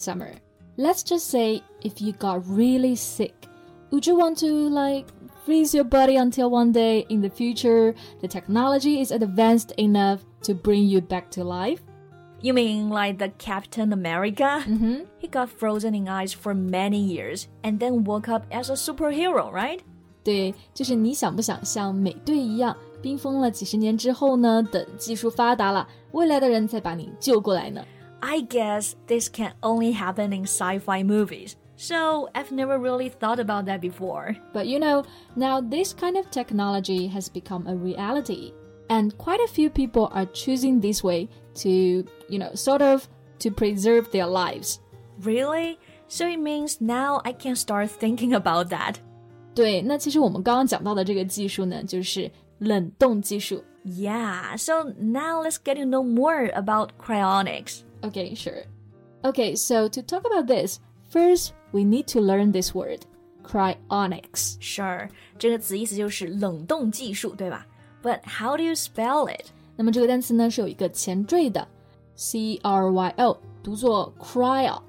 Summer, let's just say if you got really sick, would you want to like freeze your body until one day in the future the technology is advanced enough to bring you back to life? You mean like the Captain America? Mm-hmm. He got frozen in ice for many years and then woke up as a superhero, right? 对，就是你想不想像美队一样，冰封了几十年之后呢？等技术发达了，未来的人再把你救过来呢 ？I guess this can only happen in sci-fi movies. So I've never really thought about that before. But you know, now this kind of technology has become a reality. And quite a few people are choosing this way to, you know, sort of to preserve their lives. Really? So it means now I can start thinking about that. 对，那其实我们刚刚讲到的这个技术呢，就是冷冻技术。 Yeah, so now let's get to know more about cryonics. Okay, sure. Okay, so to talk about this, first we need to learn this word, cryonics. Sure, 这个词意思就是冷冻技术，对吧？But how do you spell it? 那么这个单词呢是有一个前缀的，c r y o，读作 cryo。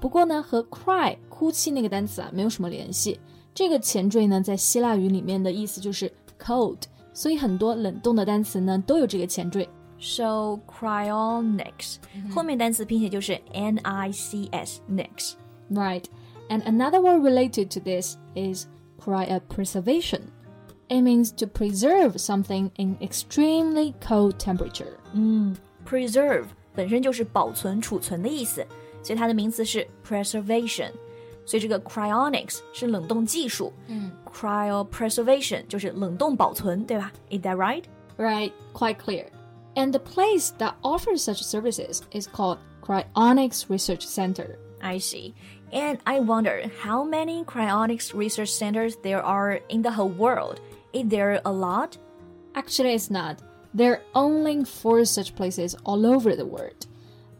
不过呢，和 cry 哭泣那个单词啊没有什么联系。这个前缀呢，在希腊语里面的意思就是 cold，所以很多冷冻的单词呢都有这个前缀。 So cryonics，、后面单词拼写就是 N I C S nics。 Right. And another word related to this is cryopreservation. It means to preserve something in extremely cold temperature. Preserve 本身就是保存、储存的意思，所以它的名词是 preservation。所以这个 cryonics 是冷冻技术，嗯，cryopreservation 就是冷冻保存，对吧？Is that right? Right, quite clear. And the place that offers such services is called Cryonics Research Center. I see. And I wonder how many cryonics research centers there are in the whole world. Is there a lot? Actually, it's not. There are only four such places all over the world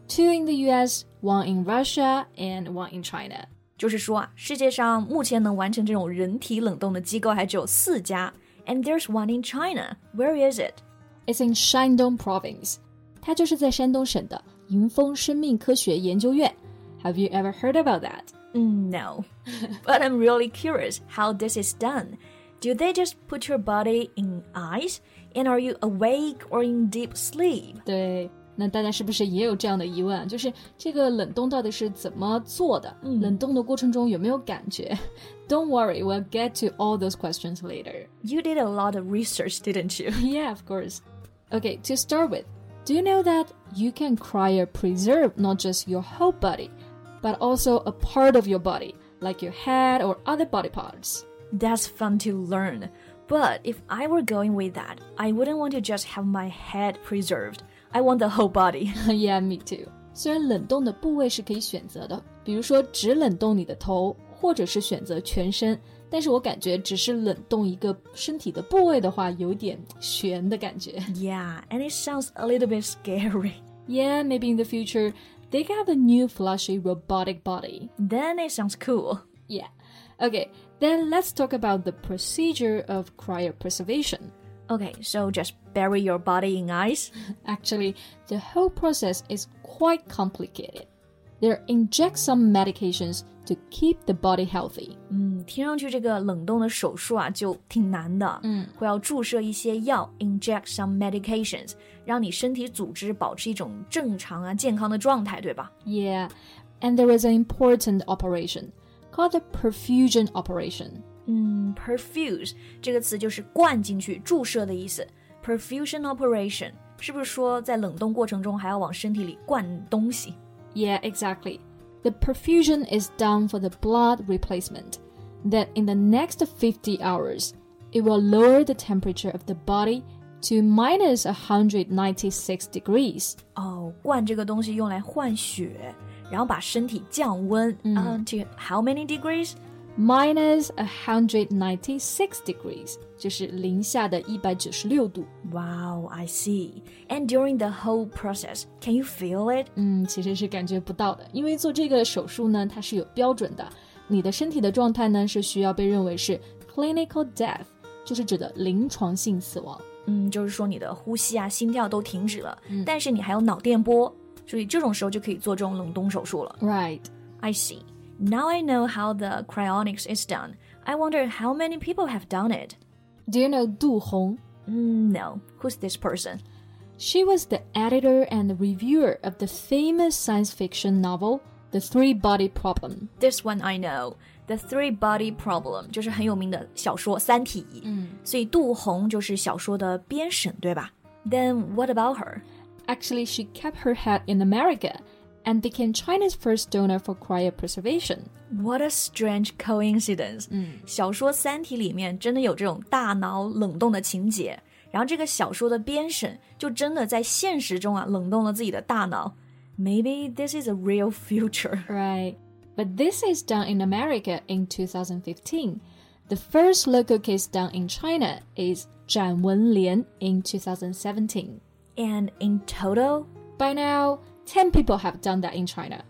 two in the US, one in Russia, and one in China. 就是说啊，世界上目前能完成这种人体冷冻的机构还只有四家，and there's one in China. Where is it? is in Shandong Province，它就是在山东省的银丰生命科学研究院。Have you ever heard about that? No, but I'm really curious how this is done. Do they just put your body in ice, and are you awake or in deep sleep? 对。那大家是不是也有这样的疑问？就是这个冷冻到底是怎么做的？嗯、冷冻的过程中有没有感觉？Don't worry, we'll get to all those questions later. You did a lot of research, didn't you? Yeah, of course. Okay, to start with, do you know that you can cryopreserve not just your whole body, but also a part of your body, like your head or other body parts? That's fun to learn. But if I were going with that, I wouldn't want to just have my head preserved. I want the whole body. yeah, me too. 虽然冷冻的部位是可以选择的，比如说只冷冻你的头，或者是选择全身， 但是我感觉只是冷冻一个身体的部位的话，有点悬的感觉。 yeah, and it sounds a little bit scary. Yeah, maybe in the future they can have a new flashy robotic body. Then it sounds cool. Yeah. Okay, then let's talk about the procedure of cryopreservation. Okay, so just bury your body in ice? Actually, the whole process is quite complicated. They inject some medications to keep the body healthy. 嗯，听上去这个冷冻的手术啊就挺难的。嗯，会要注射一些药，inject some medications，让你身体组织保持一种正常啊健康的状态，对吧？ Yeah, and there is an important operation called the perfusion operation. 嗯，perfuse 这个词就是灌进去、注射的意思。perfusion operation 是不是说在冷冻过程中还要往身体里灌东西？ Yeah, exactly. The perfusion is done for the blood replacement. That in the next 50 hours, it will lower the temperature of the body to minus 196 degrees. 哦，灌这个东西用来换血， 然后把身体降温，嗯、uh, to how many degrees? Minus a hundred ninety six degrees，就是零下的一百九十六度。Wow, I see. And during the whole process, can you feel it? 嗯，其实是感觉不到的，因为做这个手术呢，它是有标准的。你的身体的状态呢，是需要被认为是 clinical death，就是指的临床性死亡。嗯，就是说你的呼吸啊、心跳都停止了，嗯、但是你还有脑电波，所以这种时候就可以做这种冷冻手术了。Right, I see. Now I know how the cryonics is done. I wonder how many people have done it. Do you know Du Hong? Mm, no. Who's this person? She was the editor and reviewer of the famous science fiction novel The Three Body Problem. This one I know. The Three Body Problem 就是很有名的小说《三体》，嗯，所以杜红就是小说的编审，对吧？Then what about her? Actually, she kept her head in America and became China's first donor for cryopreservation. What a strange coincidence! 嗯，小说《三体》里面真的有这种大脑冷冻的情节，然后这个小说的编审就真的在现实中啊冷冻了自己的大脑。Maybe this is a real future, right? But this is done in America in 2015. The first local case done in China is Zhan Wenlian in 2017. And in total? By now, 10 people have done that in China.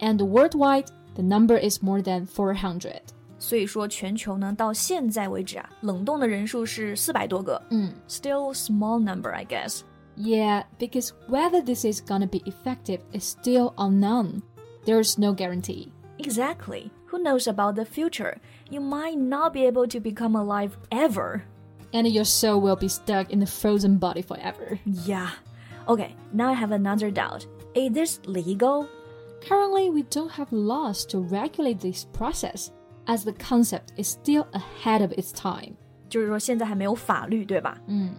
And worldwide, the number is more than 400. 所以说，全球呢到现在为止啊，冷冻的人数是四百多个。嗯，still small number, I guess. Yeah, because whether this is gonna be effective is still unknown. There's no guarantee. Exactly. Who knows about the future? You might not be able to become alive ever. And your soul will be stuck in the frozen body forever. Yeah. Okay, now I have another doubt. Is this legal? Currently, we don't have laws to regulate this process, as the concept is still ahead of its time. 就是说现在还没有法律，对吧？嗯。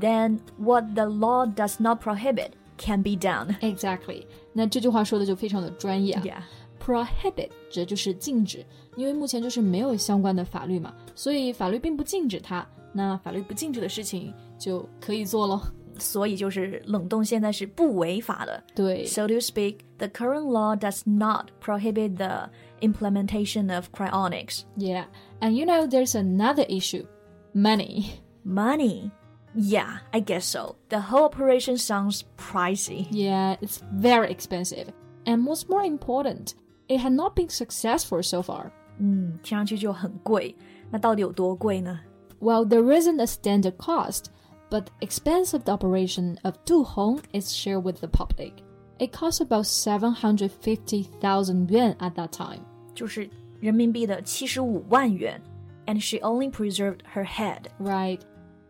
Then what the law does not prohibit can be done. Exactly. 那这句话说的就非常的专业啊。 Yeah. Prohibit 这就是禁止，因为目前就是没有相关的法律嘛，所以法律并不禁止它。那法律不禁止的事情就可以做咯。 所以就是冷冻现在是不违法的。对。 So to speak, the current law does not prohibit the implementation of cryonics. Yeah, and you know there's another issue, money. Money. Yeah, I guess so. The whole operation sounds pricey. Yeah, it's very expensive. And what's more important, it had not been successful so far. 嗯，听上去就很贵。那到底有多贵呢？ Well, there isn't a standard cost, but the expense of the operation of Du Hong is shared with the public. It cost about 750,000 yuan at that time. 就是人民币的七十五万元。And she only preserved her head. Right.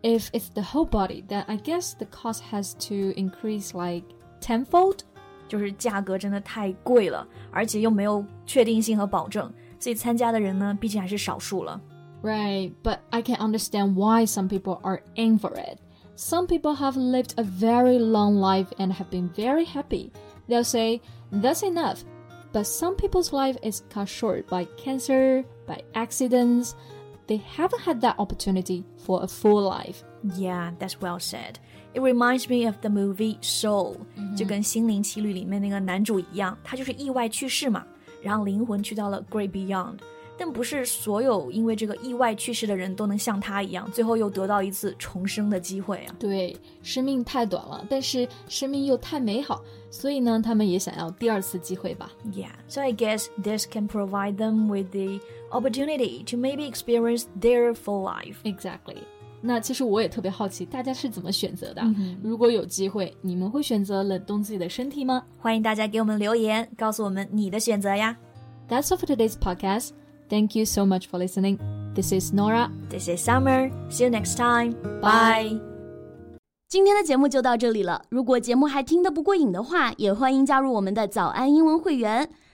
If it's the whole body, then I guess the cost has to increase like tenfold. 就是价格真的太贵了，而且又没有确定性和保证，所以参加的人呢，毕竟还是少数了。 Right, but I can understand why some people are in for it. Some people have lived a very long life and have been very happy. They'll say, that's enough. But some people's life is cut short by cancer, by accidents. They haven't had that opportunity for a full life. Yeah, that's well said. It reminds me of the movie Soul，、就跟《心灵奇旅》里面那个男主一样，他就是意外去世嘛，然后灵魂去到了 Great Beyond。 但不是所有因为这个意外去世的人都能像他一样，最后又得到一次重生的机会啊！对，生命太短了，但是生命又太美好，所以呢，他们也想要第二次机会吧。 Yeah, so I guess this can provide them with the opportunity to maybe experience their full life. Exactly. 那其实我也特别好奇，大家是怎么选择的？如果有机会，你们会选择冷冻自己的身体吗？欢迎大家给我们留言，告诉我们你的选择呀。 That's all for today's podcast. Thank you so much for listening. This is Norah. This is Summer. See you next time. Bye. 今天的节目就到这里了。如果节目还听得不过瘾的话，也欢迎加入我们的早安英文会员。